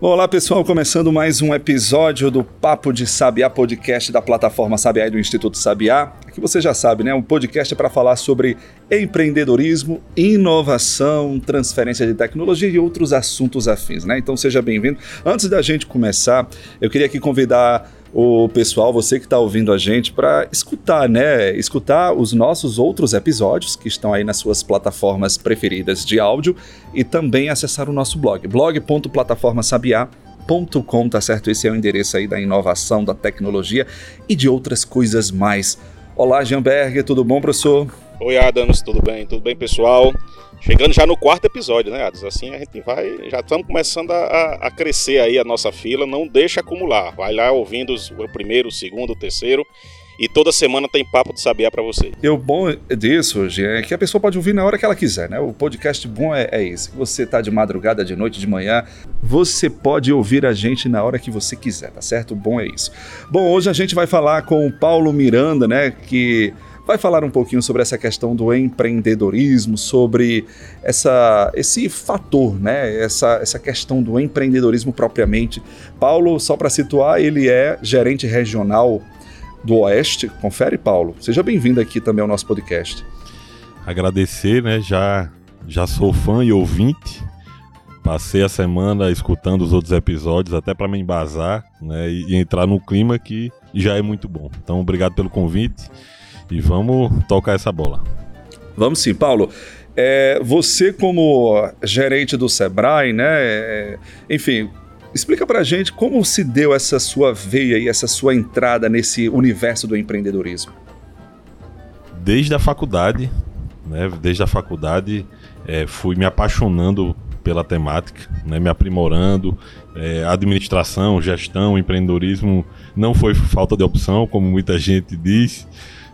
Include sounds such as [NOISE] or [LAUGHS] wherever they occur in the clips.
Olá pessoal, começando mais um episódio do Papo de Sabiá, podcast da plataforma Sabiá e do Instituto Sabiá. Aqui você já sabe, né? Um podcast é para falar sobre empreendedorismo, inovação, transferência de tecnologia e outros assuntos afins, né? Então seja bem-vindo. Antes da gente começar, eu queria aqui convidar o pessoal, você que está ouvindo a gente, para escutar, né? Escutar os nossos outros episódios que estão aí nas suas plataformas preferidas de áudio e também acessar o nosso blog, blog.plataformasabiá.com, tá certo? Esse é o endereço aí da inovação, da tecnologia e de outras coisas mais. Olá, Jean Berger, tudo bom, professor? Oi, Adams, tudo bem? Tudo bem, pessoal? Chegando já no quarto episódio, né, Adams? Assim a gente vai. Já estamos começando a, a, crescer aí a nossa fila. Não deixa acumular. Vai lá ouvindo os, o primeiro, o segundo, o terceiro. E toda semana tem papo de sabiá para você. E o bom disso, hoje é que a pessoa pode ouvir na hora que ela quiser, né? O podcast bom é, é esse. Você tá de madrugada, de noite, de manhã, você pode ouvir a gente na hora que você quiser, tá certo? O bom é isso. Bom, hoje a gente vai falar com o Paulo Miranda, né? Que vai falar um pouquinho sobre essa questão do empreendedorismo, sobre essa, esse fator, né? essa, essa questão do empreendedorismo propriamente. Paulo, só para situar, ele é gerente regional do Oeste. Confere, Paulo. Seja bem-vindo aqui também ao nosso podcast. Agradecer, né? Já, já sou fã e ouvinte. Passei a semana escutando os outros episódios até para me embasar né, e entrar no clima que já é muito bom. Então, obrigado pelo convite e vamos tocar essa bola. Vamos sim, Paulo. É, você como gerente do Sebrae, né? É, enfim, explica pra gente como se deu essa sua veia e essa sua entrada nesse universo do empreendedorismo. Desde a faculdade, né? Desde a faculdade é, fui me apaixonando pela temática, né, me aprimorando. É, administração, gestão, empreendedorismo não foi falta de opção, como muita gente diz.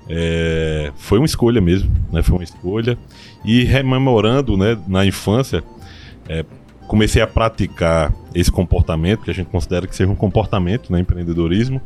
É, foi uma escolha mesmo, né? Foi uma escolha. E rememorando, né, na infância, é, comecei a praticar esse comportamento, que a gente considera que seja um comportamento, né, empreendedorismo,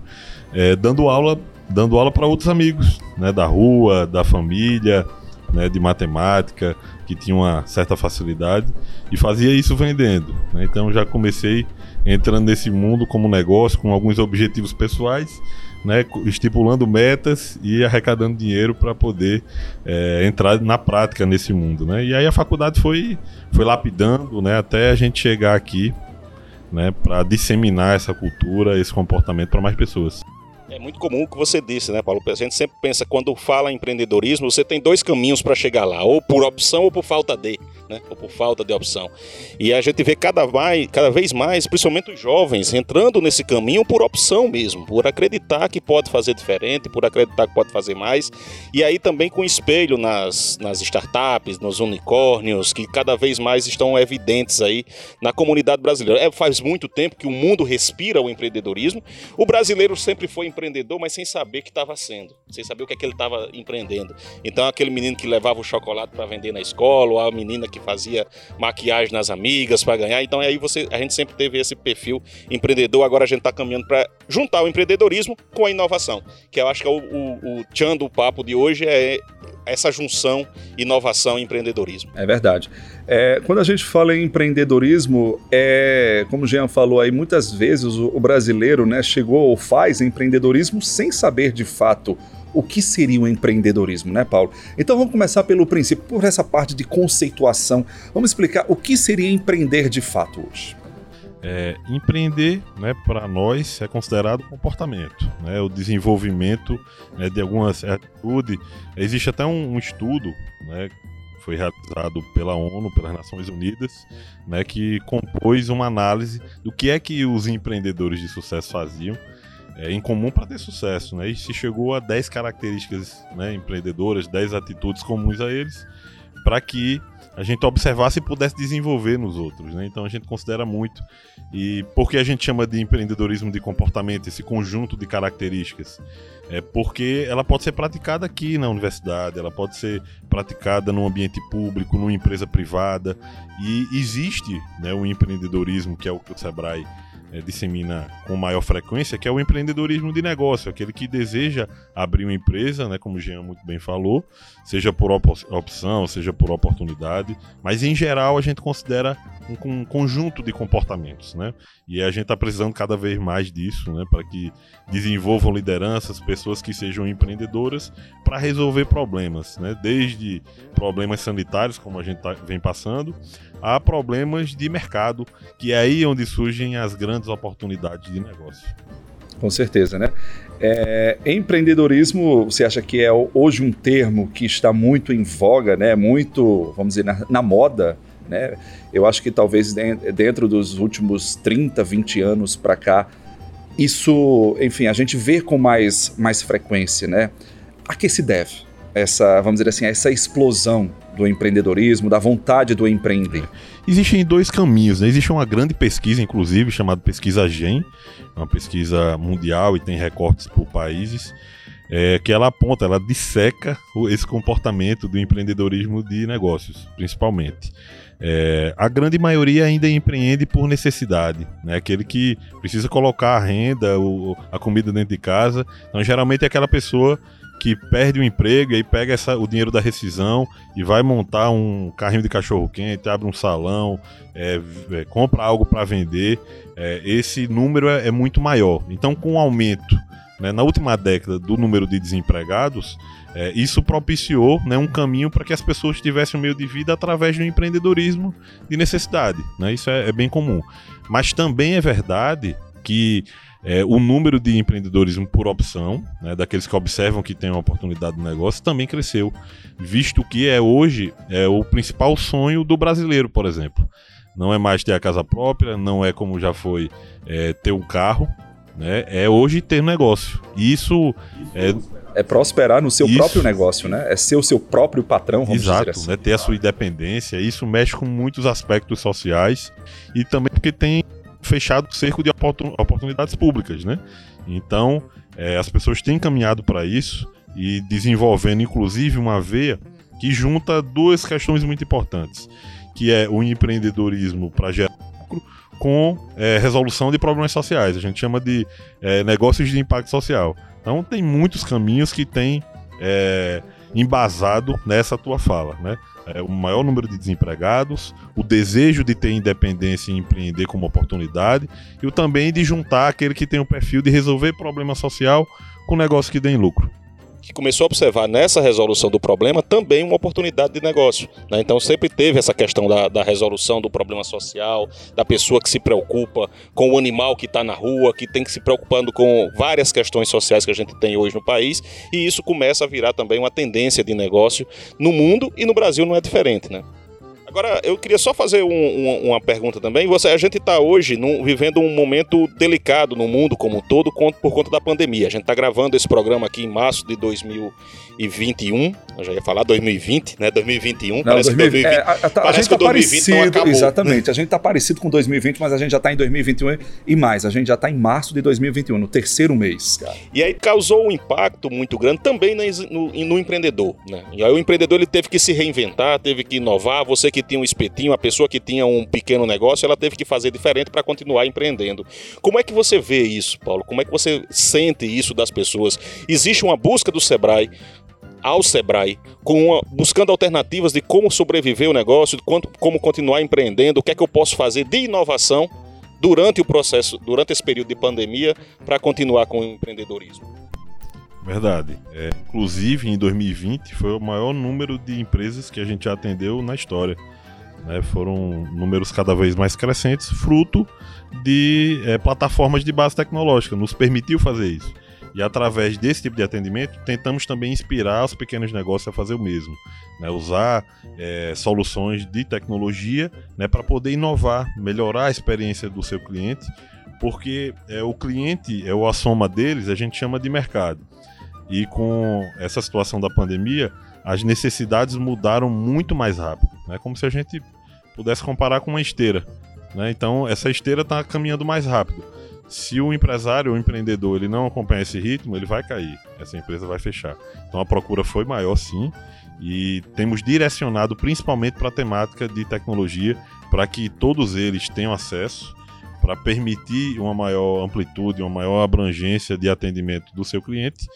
é, dando aula, dando aula para outros amigos, né, da rua, da família, né, de matemática, que tinha uma certa facilidade, e fazia isso vendendo. Né? Então já comecei entrando nesse mundo como negócio, com alguns objetivos pessoais né, estipulando metas e arrecadando dinheiro para poder é, entrar na prática nesse mundo. Né? E aí a faculdade foi, foi lapidando né, até a gente chegar aqui né, para disseminar essa cultura, esse comportamento para mais pessoas. É muito comum o que você disse, né, Paulo? A gente sempre pensa, quando fala em empreendedorismo, você tem dois caminhos para chegar lá, ou por opção ou por falta de né? Ou por falta de opção. E a gente vê cada, mais, cada vez mais, principalmente os jovens, entrando nesse caminho por opção mesmo, por acreditar que pode fazer diferente, por acreditar que pode fazer mais. E aí também com espelho nas, nas startups, nos unicórnios, que cada vez mais estão evidentes aí na comunidade brasileira. É, faz muito tempo que o mundo respira o empreendedorismo. O brasileiro sempre foi empreendedor, mas sem saber que estava sendo, sem saber o que é que ele estava empreendendo. Então aquele menino que levava o chocolate para vender na escola, ou a menina que fazia maquiagem nas amigas para ganhar. Então aí você, a gente sempre teve esse perfil empreendedor. Agora a gente está caminhando para juntar o empreendedorismo com a inovação, que eu acho que é o, o, o tchan do papo de hoje é essa junção inovação e empreendedorismo. É verdade. É, quando a gente fala em empreendedorismo, é, como o Jean falou aí, muitas vezes o, o brasileiro né, chegou ou faz empreendedorismo sem saber de fato o que seria o empreendedorismo, né, Paulo? Então vamos começar pelo princípio, por essa parte de conceituação. Vamos explicar o que seria empreender de fato hoje. É, empreender, né, para nós, é considerado comportamento, né, o desenvolvimento né, de alguma atitude. Existe até um, um estudo, né, foi realizado pela ONU, pelas Nações Unidas, né, que compôs uma análise do que é que os empreendedores de sucesso faziam é, em comum para ter sucesso, né? E se chegou a 10 características né, empreendedoras, 10 atitudes comuns a eles, para que a gente observasse e pudesse desenvolver nos outros. Né? Então a gente considera muito. E por que a gente chama de empreendedorismo de comportamento, esse conjunto de características? É porque ela pode ser praticada aqui na universidade, ela pode ser praticada no ambiente público, numa empresa privada. E existe né, o empreendedorismo, que é o que o Sebrae é, dissemina com maior frequência, que é o empreendedorismo de negócio, aquele que deseja abrir uma empresa, né, como o Jean muito bem falou, seja por op opção, seja por oportunidade, mas em geral a gente considera um, um conjunto de comportamentos, né? E a gente está precisando cada vez mais disso, né, para que desenvolvam lideranças, pessoas que sejam empreendedoras para resolver problemas, né? Desde problemas sanitários, como a gente tá, vem passando, a problemas de mercado, que é aí onde surgem as grandes oportunidades de negócio. Com certeza, né? É, empreendedorismo, você acha que é hoje um termo que está muito em voga, né? Muito, vamos dizer, na, na moda, né? Eu acho que talvez dentro dos últimos 30, 20 anos para cá, isso, enfim, a gente vê com mais, mais frequência, né? A que se deve essa, vamos dizer assim, essa explosão do empreendedorismo, da vontade do empreender? Existem dois caminhos. Né? Existe uma grande pesquisa, inclusive, chamada Pesquisa GEM, uma pesquisa mundial e tem recortes por países, é, que ela aponta, ela disseca esse comportamento do empreendedorismo de negócios, principalmente. É, a grande maioria ainda empreende por necessidade, né? aquele que precisa colocar a renda, o, a comida dentro de casa. Então, geralmente é aquela pessoa que perde o emprego e aí pega essa, o dinheiro da rescisão e vai montar um carrinho de cachorro quente, abre um salão, é, é, compra algo para vender, é, esse número é, é, muito maior. Então, com o aumento né, na última década do número de desempregados, é, isso propiciou né, um caminho para que as pessoas tivessem um meio de vida através do empreendedorismo de necessidade. Né, isso é, é bem comum. Mas também é verdade que é, o número de empreendedorismo por opção, né, daqueles que observam que tem uma oportunidade de negócio, também cresceu, visto que é hoje é o principal sonho do brasileiro, por exemplo. Não é mais ter a casa própria, não é como já foi é, ter um carro, né, é hoje ter um negócio. E isso é, é prosperar no seu isso. próprio negócio, né? É ser o seu próprio patrão, vamos Exato, dizer assim. né? ter a sua independência. Isso mexe com muitos aspectos sociais e também porque tem fechado cerco de oportunidades públicas, né? Então, é, as pessoas têm caminhado para isso e desenvolvendo, inclusive, uma veia que junta duas questões muito importantes, que é o empreendedorismo para gerar lucro com é, resolução de problemas sociais. A gente chama de é, negócios de impacto social. Então, tem muitos caminhos que têm é, embasado nessa tua fala, né? É, o maior número de desempregados, o desejo de ter independência e empreender como oportunidade, e o também de juntar aquele que tem o perfil de resolver problema social com negócio que dê lucro que começou a observar nessa resolução do problema também uma oportunidade de negócio. Né? Então sempre teve essa questão da, da, resolução do problema social, da pessoa que se preocupa com o animal que está na rua, que tem que se preocupando com várias questões sociais que a gente tem hoje no país, e isso começa a virar também uma tendência de negócio no mundo e no Brasil não é diferente. Né? Agora, eu queria só fazer um, um, uma pergunta também. Você, a gente está hoje num, vivendo um momento delicado no mundo como um todo por conta da pandemia. A gente está gravando esse programa aqui em março de 2021. Eu já ia falar 2020, né? 2021. Não, parece 2020, que 2020, é, a, a, parece a gente que tá 2020 parecido, acabou. Exatamente. A gente está parecido com 2020, mas a gente já está em 2021 e mais. A gente já está em março de 2021, no terceiro mês. Cara. E aí causou um impacto muito grande também no, no empreendedor. Né? E aí o empreendedor ele teve que se reinventar, teve que inovar. Você que que tinha um espetinho, a pessoa que tinha um pequeno negócio, ela teve que fazer diferente para continuar empreendendo. Como é que você vê isso, Paulo? Como é que você sente isso das pessoas? Existe uma busca do Sebrae ao Sebrae, uma, buscando alternativas de como sobreviver o negócio, de quanto, como continuar empreendendo, o que é que eu posso fazer de inovação durante o processo, durante esse período de pandemia, para continuar com o empreendedorismo. Verdade. É, inclusive, em 2020, foi o maior número de empresas que a gente atendeu na história. Né? Foram números cada vez mais crescentes, fruto de é, plataformas de base tecnológica. Nos permitiu fazer isso. E através desse tipo de atendimento, tentamos também inspirar os pequenos negócios a fazer o mesmo. Né? Usar é, soluções de tecnologia né, para poder inovar, melhorar a experiência do seu cliente, porque é, o cliente é a soma deles, a gente chama de mercado. E com essa situação da pandemia, as necessidades mudaram muito mais rápido. É né? como se a gente pudesse comparar com uma esteira. Né? Então, essa esteira está caminhando mais rápido. Se o empresário, o empreendedor, ele não acompanhar esse ritmo, ele vai cair. Essa empresa vai fechar. Então, a procura foi maior, sim. E temos direcionado principalmente para a temática de tecnologia, para que todos eles tenham acesso para permitir uma maior amplitude, uma maior abrangência de atendimento do seu cliente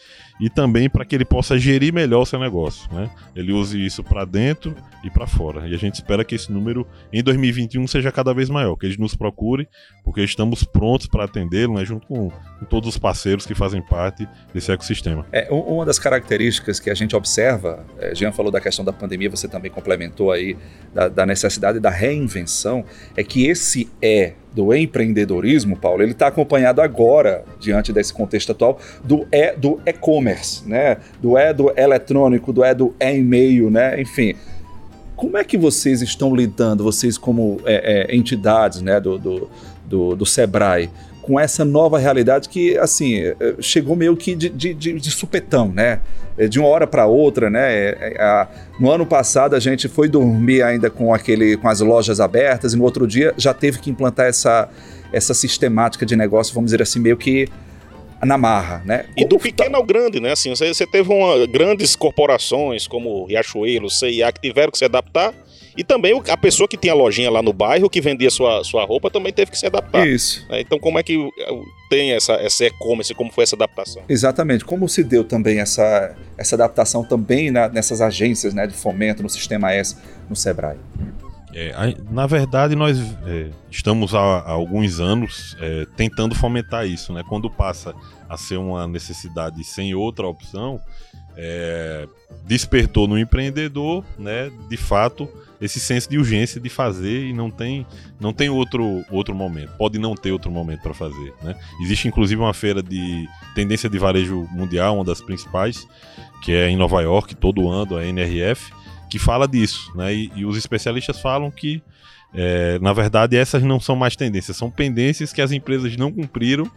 e também para que ele possa gerir melhor o seu negócio. Né? Ele use isso para dentro e para fora. E a gente espera que esse número em 2021 seja cada vez maior, que eles nos procurem, porque estamos prontos para atendê-lo, né? junto com, com, todos os parceiros que fazem parte desse ecossistema. É, uma das características que a gente observa, é, Jean falou da questão da pandemia, você também complementou aí da, da necessidade da reinvenção, é que esse é do empreendedorismo, Paulo, ele está acompanhado agora, diante desse contexto atual, do e do e-commerce, né? Do e do eletrônico, do e do e-mail, né? Enfim, como é que vocês estão lidando, vocês como é, é, entidades, né, do, do, do, do Sebrae, com essa nova realidade que, assim, é, chegou meio que de, de, de, de supetão, né? É, de uma hora para outra, né? É, no ano passado a gente foi dormir ainda com aquele, com as lojas abertas e no outro dia já teve que implantar essa, essa sistemática de negócio, vamos dizer assim, meio que na marra, né? E do pequeno ao grande, né? Assim, você, você teve uma, grandes corporações como Riachuelo, CIA, que tiveram que se adaptar e também a pessoa que tinha lojinha lá no bairro, que vendia sua, sua roupa, também teve que se adaptar. Isso. É, então, como é que tem essa, essa e-commerce, como foi essa adaptação? Exatamente. Como se deu também essa, essa adaptação também na, nessas agências né, de fomento, no Sistema S, no Sebrae? É, na verdade, nós é, estamos há, há, alguns anos é, tentando fomentar isso. Né? Quando passa a ser uma necessidade sem outra opção, é, despertou no empreendedor, né, de fato, esse senso de urgência de fazer e não tem, não tem outro, outro momento. Pode não ter outro momento para fazer. Né? Existe inclusive uma feira de tendência de varejo mundial, uma das principais, que é em Nova York, todo ano, a NRF, que fala disso. Né? E, e os especialistas falam que, é, na verdade, essas não são mais tendências, são pendências que as empresas não cumpriram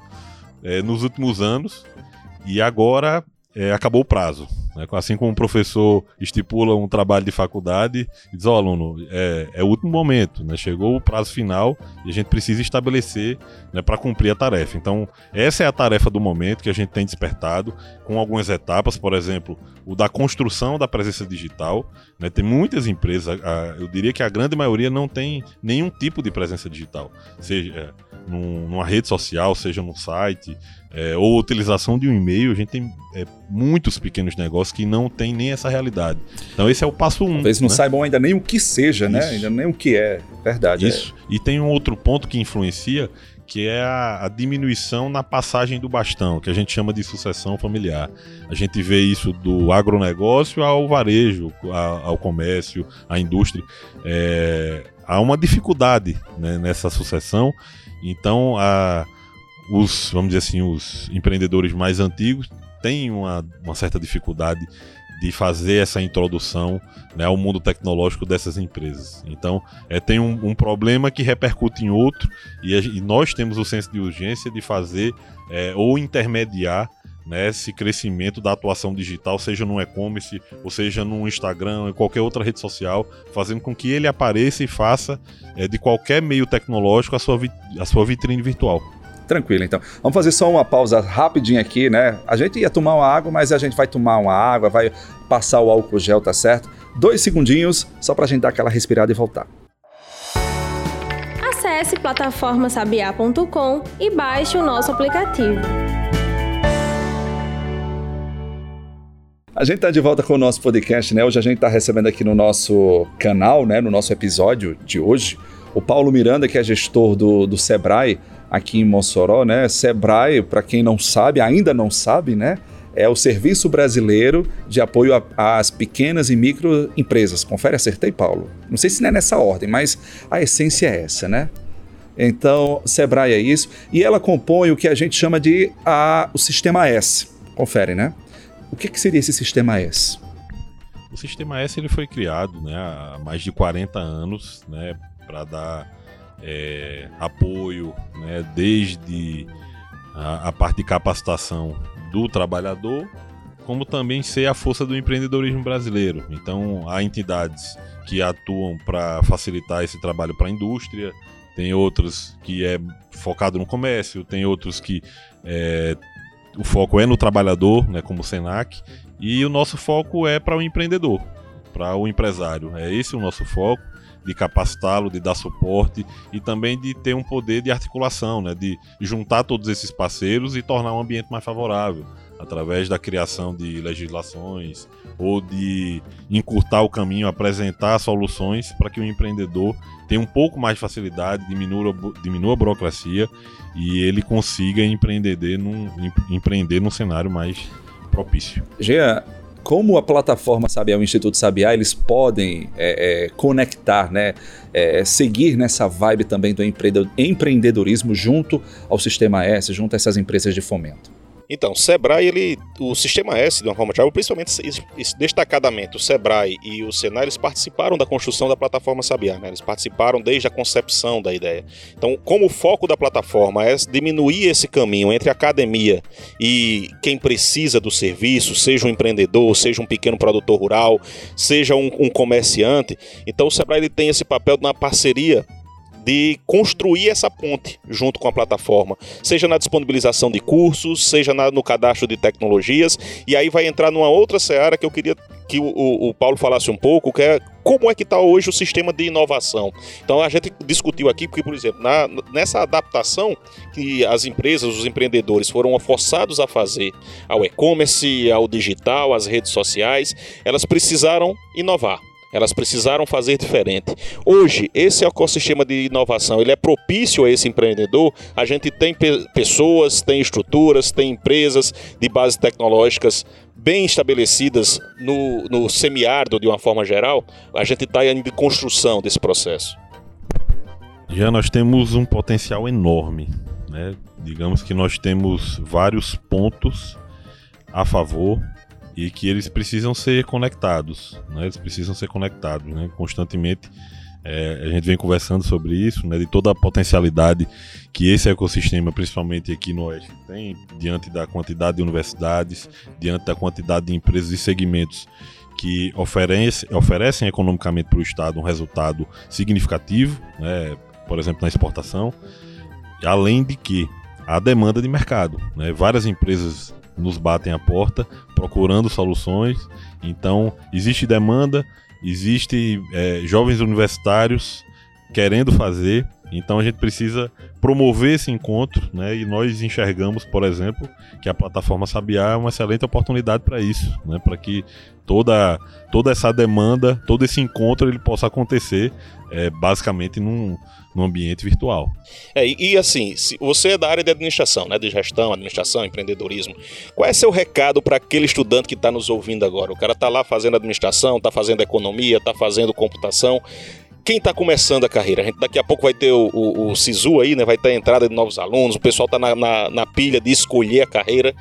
é, nos últimos anos e agora é, acabou o prazo. Né? Assim como um professor estipula um trabalho de faculdade e diz, ó oh, aluno, é, é, o último momento, né? chegou o prazo final e a gente precisa estabelecer né, para cumprir a tarefa. Então, essa é a tarefa do momento que a gente tem despertado, com algumas etapas, por exemplo, o da construção da presença digital. Né? Tem muitas empresas, eu diria que a grande maioria não tem nenhum tipo de presença digital, seja é, numa rede social, seja no site, é, ou utilização de um e-mail, a gente tem é, muitos pequenos negócios que não tem nem essa realidade. Então esse é o passo um. Talvez não né? saibam ainda nem o que seja, né? Ainda nem o que é. Verdade. Isso. É. E tem um outro ponto que influencia, que é a, a, diminuição na passagem do bastão, que a gente chama de sucessão familiar. A gente vê isso do agronegócio ao varejo, ao, ao comércio, à indústria. É, há uma dificuldade né, nessa sucessão. Então, a os, vamos dizer assim, os empreendedores mais antigos têm uma, uma certa dificuldade de fazer essa introdução né, ao mundo tecnológico dessas empresas. Então, é, tem um, um problema que repercute em outro, e, a, e, nós temos o senso de urgência de fazer é, ou intermediar né, esse crescimento da atuação digital, seja no e-commerce, ou seja no Instagram, ou em qualquer outra rede social, fazendo com que ele apareça e faça é, de qualquer meio tecnológico a sua, a sua vitrine virtual. Tranquilo, então. Vamos fazer só uma pausa rapidinho aqui, né? A gente ia tomar uma água, mas a gente vai tomar uma água, vai passar o álcool gel, tá certo? Dois segundinhos, só pra gente dar aquela respirada e voltar. Acesse plataformasabiá.com e baixe o nosso aplicativo. A gente está de volta com o nosso podcast, né? Hoje a gente está recebendo aqui no nosso canal, né? No nosso episódio de hoje, o Paulo Miranda, que é gestor do, do Sebrae aqui em Mossoró, né? Sebrae, para quem não sabe, ainda não sabe, né? É o Serviço Brasileiro de Apoio às Pequenas e Microempresas. Confere, acertei, Paulo? Não sei se não é nessa ordem, mas a essência é essa, né? Então, Sebrae é isso. E ela compõe o que a gente chama de a, o Sistema S. Confere, né? O que, que seria esse Sistema S? O Sistema S ele foi criado né, há mais de 40 anos né, para dar é, apoio, né, desde a, a, parte de capacitação do trabalhador como também ser a força do empreendedorismo brasileiro. Então, há entidades que atuam para facilitar esse trabalho para a indústria, tem outros que é focado no comércio, tem outros que é, o foco é no trabalhador, né, como o Senac, e o nosso foco é para o empreendedor, para o empresário. É esse o nosso foco de capacitá-lo, de dar suporte e também de ter um poder de articulação, né, de juntar todos esses parceiros e tornar um ambiente mais favorável através da criação de legislações ou de encurtar o caminho, apresentar soluções para que o empreendedor tenha um pouco mais de facilidade, diminua, diminua a burocracia e ele consiga empreender num, empreender num cenário mais propício. Jean, como a plataforma Sabiá, o Instituto Sabiá, eles podem é, é, conectar, né, é, seguir nessa vibe também do empreendedorismo junto ao Sistema S, junto a essas empresas de fomento? Então, Sebrae, ele, o Sistema S, de uma forma geral, principalmente destacadamente o Sebrae e o Senai, eles participaram da construção da plataforma Sabiá, né? eles participaram desde a concepção da ideia. Então, como o foco da plataforma é diminuir esse caminho entre academia e quem precisa do serviço, seja um empreendedor, seja um pequeno produtor rural, seja um, um comerciante, então o Sebrae ele tem esse papel na parceria de construir essa ponte junto com a plataforma, seja na disponibilização de cursos, seja na, no cadastro de tecnologias, e aí vai entrar numa outra seara que eu queria que o, o, Paulo falasse um pouco, que é como é que está hoje o sistema de inovação. Então a gente discutiu aqui, porque, por exemplo, na, nessa adaptação que as empresas, os empreendedores foram forçados a fazer ao e-commerce, ao digital, às redes sociais, elas precisaram inovar. Elas precisaram fazer diferente. Hoje, esse ecossistema de inovação ele é propício a esse empreendedor. A gente tem pe pessoas, tem estruturas, tem empresas de bases tecnológicas bem estabelecidas no, no semiárido de uma forma geral. A gente está em construção desse processo. Já nós temos um potencial enorme. Né? Digamos que nós temos vários pontos a favor e que eles precisam ser conectados, né? Eles precisam ser conectados, né? Constantemente é, a gente vem conversando sobre isso, né? De toda a potencialidade que esse ecossistema, principalmente aqui no Oeste, tem diante da quantidade de universidades, diante da quantidade de empresas e segmentos que oferece, oferecem economicamente para o Estado um resultado significativo, né? Por exemplo, na exportação, além de que a demanda de mercado, né? Várias empresas nos batem a porta procurando soluções. Então, existe demanda, existe é, jovens universitários querendo fazer. Então, a gente precisa promover esse encontro, né? E nós enxergamos, por exemplo, que a plataforma Sabiá é uma excelente oportunidade para isso, né? Para que toda, toda essa demanda, todo esse encontro, ele possa acontecer é, basicamente num, num ambiente virtual. É, e, e, assim, se você é da área de administração, né, de gestão, administração, empreendedorismo, qual é seu recado para aquele estudante que está nos ouvindo agora? O cara está lá fazendo administração, está fazendo economia, está fazendo computação. Quem está começando a carreira? A gente daqui a pouco vai ter o, o, o SISU aí, né? Vai ter a entrada de novos alunos, o pessoal está na, na, na pilha de escolher a carreira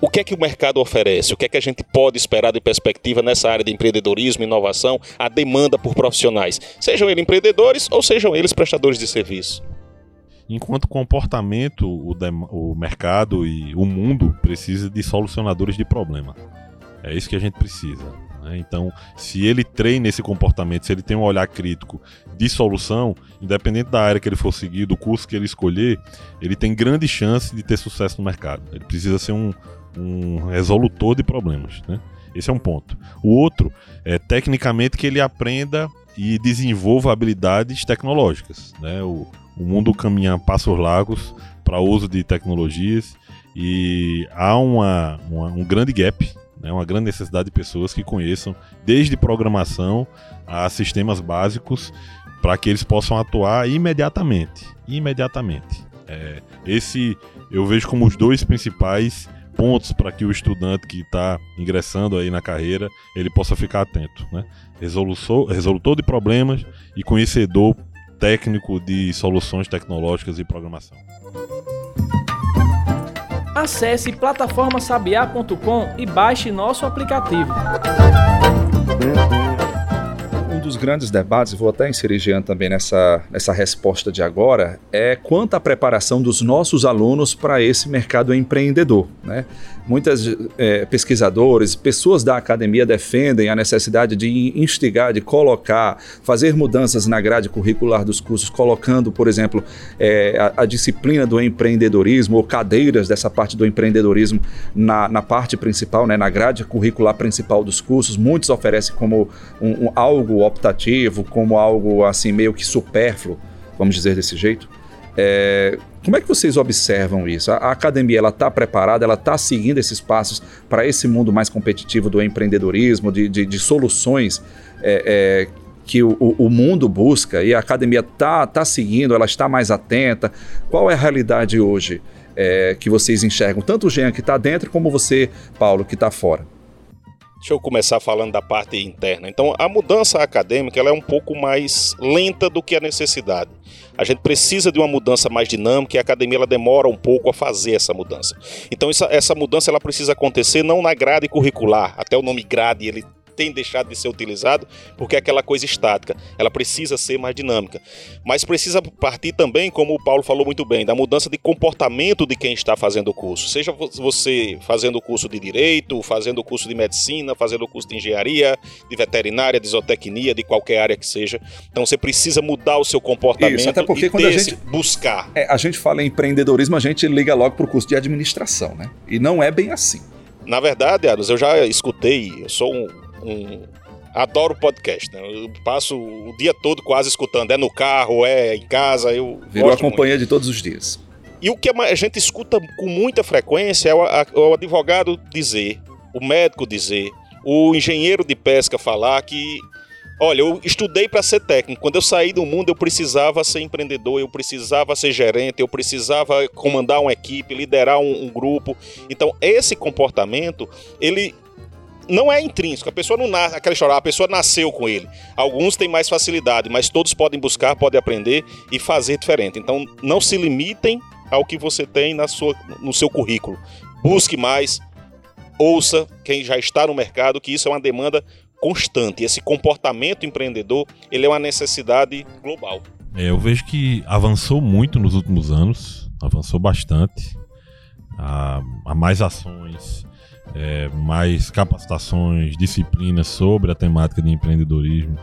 o que é que o mercado oferece? O que é que a gente pode esperar de perspectiva nessa área de empreendedorismo, inovação, a demanda por profissionais, sejam eles empreendedores ou sejam eles prestadores de serviço? Enquanto comportamento, o, o mercado e o mundo precisa de solucionadores de problema. É isso que a gente precisa. Né? Então, se ele treina esse comportamento, se ele tem um olhar crítico de solução, independente da área que ele for seguir, do curso que ele escolher, ele tem grande chance de ter sucesso no mercado. Ele precisa ser um, um resolutor de problemas, né? Esse é um ponto. O outro é tecnicamente que ele aprenda e desenvolva habilidades tecnológicas, né? O, o mundo caminha passos largos para uso de tecnologias e há uma, uma, um grande gap, né? uma grande necessidade de pessoas que conheçam desde programação a sistemas básicos para que eles possam atuar imediatamente. Imediatamente. É, esse eu vejo como os dois principais pontos para que o estudante que está ingressando aí na carreira ele possa ficar atento, né? Resolutor de problemas e conhecedor técnico de soluções tecnológicas e programação. Acesse plataformasabiá.com e baixe nosso aplicativo dos grandes debates, vou até inserir Jean também nessa, nessa resposta de agora, é quanto à preparação dos nossos alunos para esse mercado empreendedor. Né? Muitas é, pesquisadores, pessoas da academia defendem a necessidade de instigar, de colocar, fazer mudanças na grade curricular dos cursos, colocando, por exemplo, é, a, a, disciplina do empreendedorismo ou cadeiras dessa parte do empreendedorismo na, na parte principal, né, na grade curricular principal dos cursos. Muitos oferecem como um, um, algo optativo, como algo assim meio que supérfluo, vamos dizer desse jeito. É, como é que vocês observam isso? A, academia ela está preparada, ela está seguindo esses passos para esse mundo mais competitivo do empreendedorismo, de, de, de soluções é, é, que o, o, mundo busca e a academia está tá seguindo, ela está mais atenta. Qual é a realidade hoje é, que vocês enxergam? Tanto o Jean que está dentro, como você, Paulo, que está fora. Deixa eu começar falando da parte interna. Então, a mudança acadêmica ela é um pouco mais lenta do que a necessidade. A gente precisa de uma mudança mais dinâmica e a academia ela demora um pouco a fazer essa mudança. Então, essa, essa mudança ela precisa acontecer não na grade curricular, até o nome grade ele tem deixado de ser utilizado porque é aquela coisa estática. Ela precisa ser mais dinâmica. Mas precisa partir também, como o Paulo falou muito bem, da mudança de comportamento de quem está fazendo o curso. Seja você fazendo o curso de direito, fazendo o curso de medicina, fazendo o curso de engenharia, de veterinária, de zootecnia, de qualquer área que seja. Então você precisa mudar o seu comportamento Isso, até porque e quando a gente buscar. É, a gente fala em empreendedorismo, a gente liga logo para o curso de administração, né? E não é bem assim. Na verdade, Aros, eu já escutei, eu sou um um adoro podcast, né? Eu passo o dia todo quase escutando, é no carro, é em casa, eu Virou a companhia muito. de todos os dias. E o que a gente escuta com muita frequência é o, a, o advogado dizer, o médico dizer, o engenheiro de pesca falar que Olha, eu estudei para ser técnico. Quando eu saí do mundo, eu precisava ser empreendedor, eu precisava ser gerente, eu precisava comandar uma equipe, liderar um, um grupo. Então, esse comportamento, ele não é intrínseco. A pessoa não nasce, aquela história, a pessoa nasceu com ele. Alguns têm mais facilidade, mas todos podem buscar, podem aprender e fazer diferente. Então, não se limitem ao que você tem na sua, no seu currículo. Busque mais, ouça quem já está no mercado, que isso é uma demanda constante. Esse comportamento empreendedor, ele é uma necessidade global. É, eu vejo que avançou muito nos últimos anos, avançou bastante. Há, há mais ações, é, mais capacitações, disciplinas sobre a temática de empreendedorismo.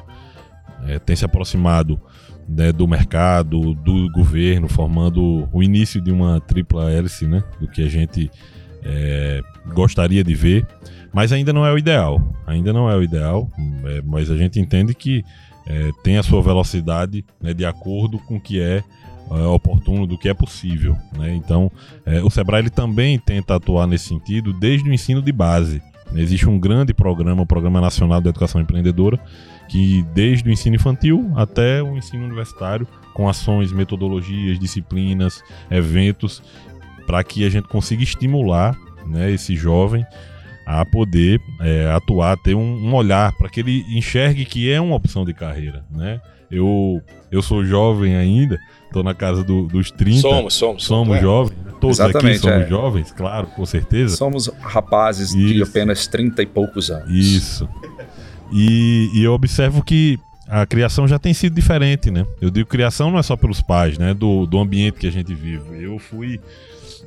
É, tem se aproximado né, do mercado, do governo, formando o início de uma tripla hélice, né, do que a gente é, gostaria de ver, mas ainda não é o ideal. Ainda não é o ideal, é, mas a gente entende que é, tem a sua velocidade né, de acordo com o que é é, oportuno do que é possível. Né? Então, é, o Sebrae ele também tenta atuar nesse sentido desde o ensino de base. Existe um grande programa, o Programa Nacional de Educação Empreendedora, que desde o ensino infantil até o ensino universitário, com ações, metodologias, disciplinas, eventos, para que a gente consiga estimular né, esse jovem a poder é, atuar, ter um, um olhar para que ele enxergue que é uma opção de carreira. Né? Eu, eu sou jovem ainda, Tô na casa do, dos 30. Somos, somos. Somos é. jovens. Né? Todos Exatamente, aqui somos é. jovens, claro, com certeza. Somos rapazes Isso. de apenas 30 e poucos anos. Isso. E, e eu observo que a criação já tem sido diferente, né? Eu digo criação não é só pelos pais, né? Do, do ambiente que a gente vive. Eu fui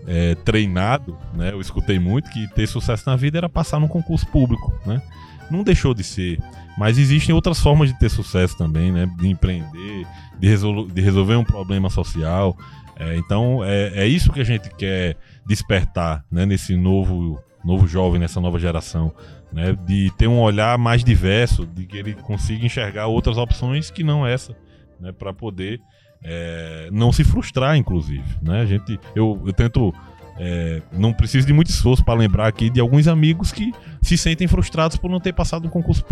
é, treinado, né? Eu escutei muito que ter sucesso na vida era passar num concurso público, né? Não deixou de ser. Mas existem outras formas de ter sucesso também, né? De empreender, de, de resolver um problema social. É, então é, é isso que a gente quer despertar né, nesse novo, novo jovem, nessa nova geração. Né, de ter um olhar mais diverso, de que ele consiga enxergar outras opções que não essa, né, para poder é, não se frustrar, inclusive. Né? A gente, eu, eu tento é, não preciso de muito esforço para lembrar aqui de alguns amigos que se sentem frustrados por não ter passado um concurso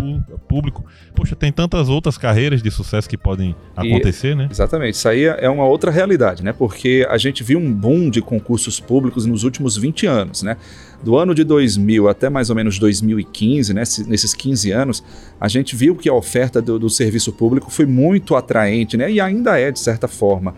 público. Poxa, tem tantas outras carreiras de sucesso que podem acontecer, e, né? Exatamente. Isso aí é uma outra realidade, né? Porque a gente viu um boom de concursos públicos nos últimos 20 anos, né? Do ano de 2000 até mais ou menos 2015, né? nesses 15 anos, a gente viu que a oferta do, do serviço público foi muito atraente, né? E ainda é, de certa forma.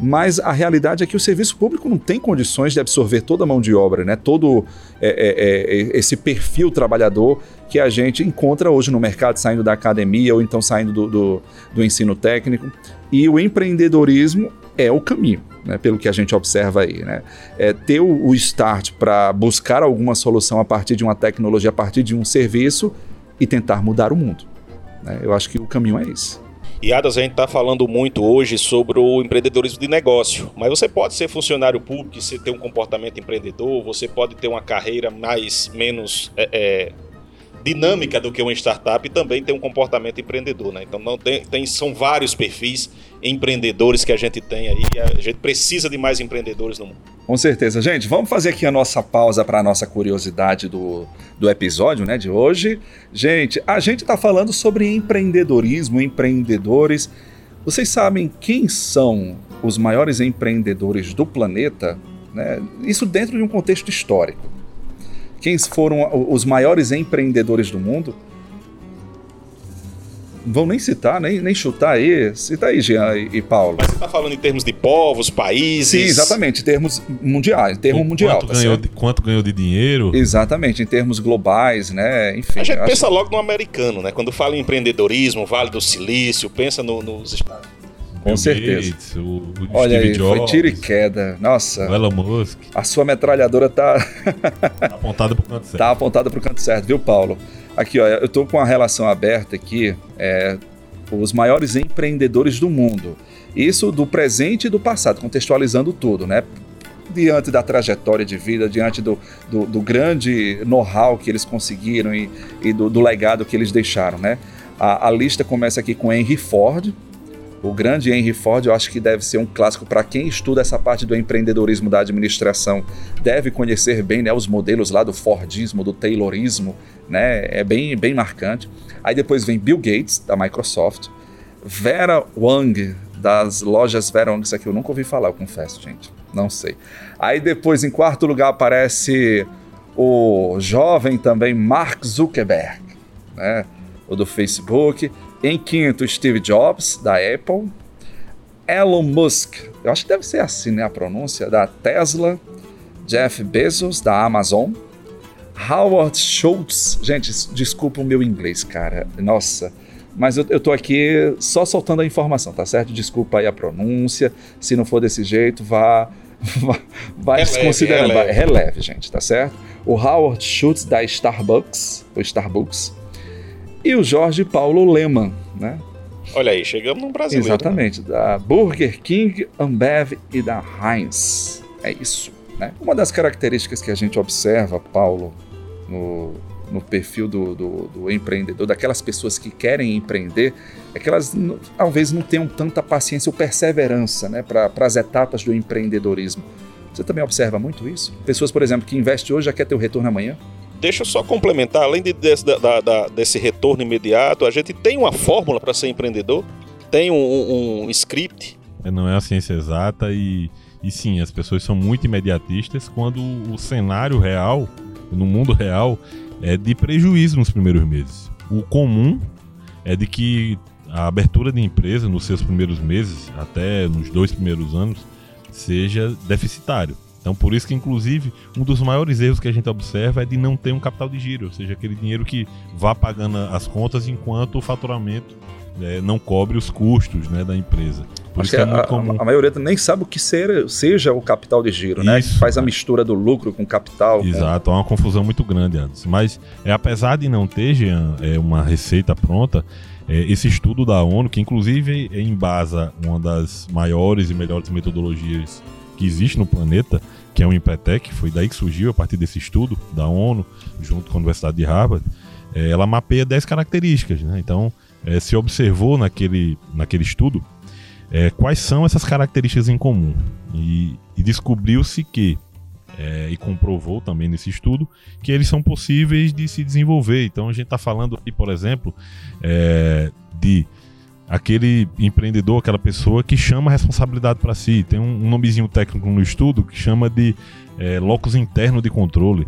Mas a realidade é que o serviço público não tem condições de absorver toda a mão de obra, né? todo é, é, é, esse perfil trabalhador que a gente encontra hoje no mercado, saindo da academia ou então saindo do, do, do ensino técnico. E o empreendedorismo é o caminho, né, pelo que a gente observa aí. Né? É ter o, o start para buscar alguma solução a partir de uma tecnologia, a partir de um serviço e tentar mudar o mundo. Né? Eu acho que o caminho é esse. A gente está falando muito hoje sobre o empreendedorismo de negócio, mas você pode ser funcionário público e ter um comportamento empreendedor, você pode ter uma carreira mais menos é, é, dinâmica do que uma startup e também tem um comportamento empreendedor, né? Então não tem, tem, são vários perfis empreendedores que a gente tem aí, a gente precisa de mais empreendedores no mundo. Com certeza. Gente, vamos fazer aqui a nossa pausa para a nossa curiosidade do, do episódio né, de hoje. Gente, a gente está falando sobre empreendedorismo, empreendedores. Vocês sabem quem são os maiores empreendedores do planeta? Né? Isso dentro de um contexto histórico quem foram os maiores empreendedores do mundo. Vão nem citar, nem, nem chutar aí. Cita aí, Jean e, e Paulo. Mas você está falando em termos de povos, países. Sim, exatamente, em termos mundiais, em termo o mundial. Quanto, tá ganhou de, quanto ganhou de dinheiro? Exatamente, em termos globais, né? Enfim. A gente pensa logo no americano, né? Quando fala em empreendedorismo, Vale do Silício, pensa no, nos Estados com Bill certeza. Gates, o, o Olha Steve aí, Jobs, foi tiro e queda. Nossa. O Elon Musk. A sua metralhadora tá. tá apontada pro canto certo. Tá apontada pro canto certo, viu, Paulo? Aqui, ó, eu tô com a relação aberta aqui. É, os maiores empreendedores do mundo. Isso do presente e do passado, contextualizando tudo, né? Diante da trajetória de vida, diante do, do, do grande know-how que eles conseguiram e, e do, do, legado que eles deixaram, né? A, a lista começa aqui com Henry Ford, o grande Henry Ford, eu acho que deve ser um clássico para quem estuda essa parte do empreendedorismo da administração. Deve conhecer bem né, os modelos lá do Fordismo, do Taylorismo, né? É bem, bem marcante. Aí depois vem Bill Gates, da Microsoft, Vera Wang, das lojas Vera Wang, isso aqui eu nunca ouvi falar, eu confesso, gente. Não sei. Aí depois, em quarto lugar, aparece o jovem também Mark Zuckerberg, né? O do Facebook. Em quinto, Steve Jobs, da Apple. Elon Musk, eu acho que deve ser assim né, a pronúncia, da Tesla. Jeff Bezos, da Amazon. Howard Schultz, gente, desculpa o meu inglês, cara. Nossa, mas eu, eu tô aqui só soltando a informação, tá certo? Desculpa aí a pronúncia. Se não for desse jeito, vá. [LAUGHS] vá releve, desconsiderando. Releve. Vai, releve, gente, tá certo? O Howard Schultz da Starbucks, o Starbucks e o Jorge Paulo Lehmann, né? Olha aí, chegamos no Brasil. Exatamente, da Burger King, Ambev e da Heinz. É isso. Né? Uma das características que a gente observa, Paulo, no, no perfil do, do, do, empreendedor, daquelas pessoas que querem empreender, é que elas talvez não tenham tanta paciência ou perseverança né, para as etapas do empreendedorismo. Você também observa muito isso? Pessoas, por exemplo, que investem hoje já quer ter o retorno amanhã? Deixa eu só complementar, além de, desse, da, da, desse retorno imediato, a gente tem uma fórmula para ser empreendedor? Tem um, um, script? É, não é a ciência exata e, e sim, as pessoas são muito imediatistas quando o cenário real, no mundo real, é de prejuízo nos primeiros meses. O comum é de que a abertura de empresa nos seus primeiros meses, até nos dois primeiros anos, seja deficitário. Então, por isso que, inclusive, um dos maiores erros que a gente observa é de não ter um capital de giro, ou seja, aquele dinheiro que vá pagando as contas enquanto o faturamento é, não cobre os custos né, da empresa. Por Acho isso que é muito a, comum. A maioria nem sabe o que ser, seja o capital de giro, né? isso, né? Faz a mistura do lucro com capital. Exato, com... é uma confusão muito grande antes. Mas é, apesar de não ter, Jean, é, uma receita pronta, é, esse estudo da ONU, que inclusive embasa uma das maiores e melhores metodologias que existe no planeta, que é o Empretec, foi daí que surgiu a partir desse estudo da ONU, junto com a Universidade de Harvard, é, ela mapeia 10 características. Né? Então, é, se observou naquele, naquele estudo é, quais são essas características em comum. E, e descobriu-se que, e comprovou também nesse estudo, que eles são possíveis de se desenvolver. Então, a gente está falando aqui, por exemplo, de aquele empreendedor, aquela pessoa que chama a responsabilidade para si. Tem um, um, nomezinho técnico no estudo que chama de é, locus interno de controle.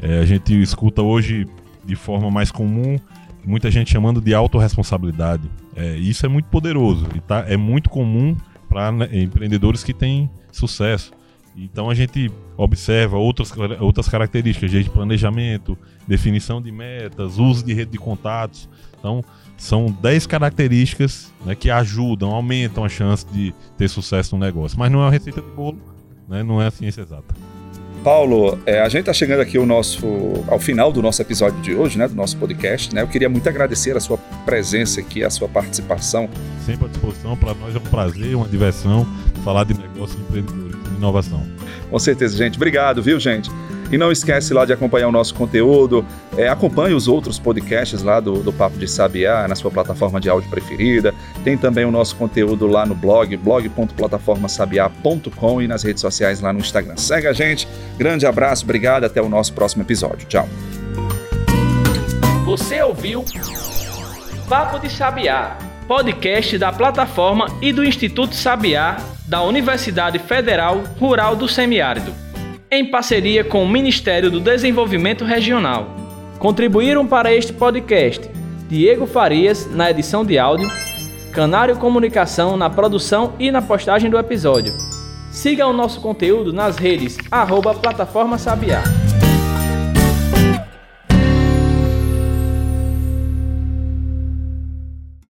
É, a gente escuta hoje de forma mais comum muita gente chamando de autorresponsabilidade. É, isso é muito poderoso e tá, é muito comum para né, empreendedores que têm sucesso. Então a gente observa outras, outras características de planejamento, definição de metas, uso de rede de contatos. Então, são 10 características né, que ajudam, aumentam a chance de ter sucesso no negócio. Mas não é uma receita de bolo, né, não é a ciência exata. Paulo, é, a gente está chegando aqui ao, nosso, ao final do nosso episódio de hoje, né, do nosso podcast. Né? Eu queria muito agradecer a sua presença aqui, a sua participação. Sempre à disposição, para nós é um prazer, uma diversão falar de negócio, de empreendedorismo e inovação. Com certeza, gente. Obrigado, viu, gente? E não esquece lá de acompanhar o nosso conteúdo. É, acompanhe os outros podcasts lá do, do Papo de Sabiá na sua plataforma de áudio preferida. Tem também o nosso conteúdo lá no blog, blog.plataformasabiá.com e nas redes sociais lá no Instagram. Segue a gente. Grande abraço, obrigado. Até o nosso próximo episódio. Tchau. Você ouviu Papo de Sabiá, podcast da plataforma e do Instituto Sabiá da Universidade Federal Rural do Semiárido em parceria com o Ministério do Desenvolvimento Regional. Contribuíram para este podcast Diego Farias na edição de áudio, Canário Comunicação na produção e na postagem do episódio. Siga o nosso conteúdo nas redes arroba Plataforma Sabiá.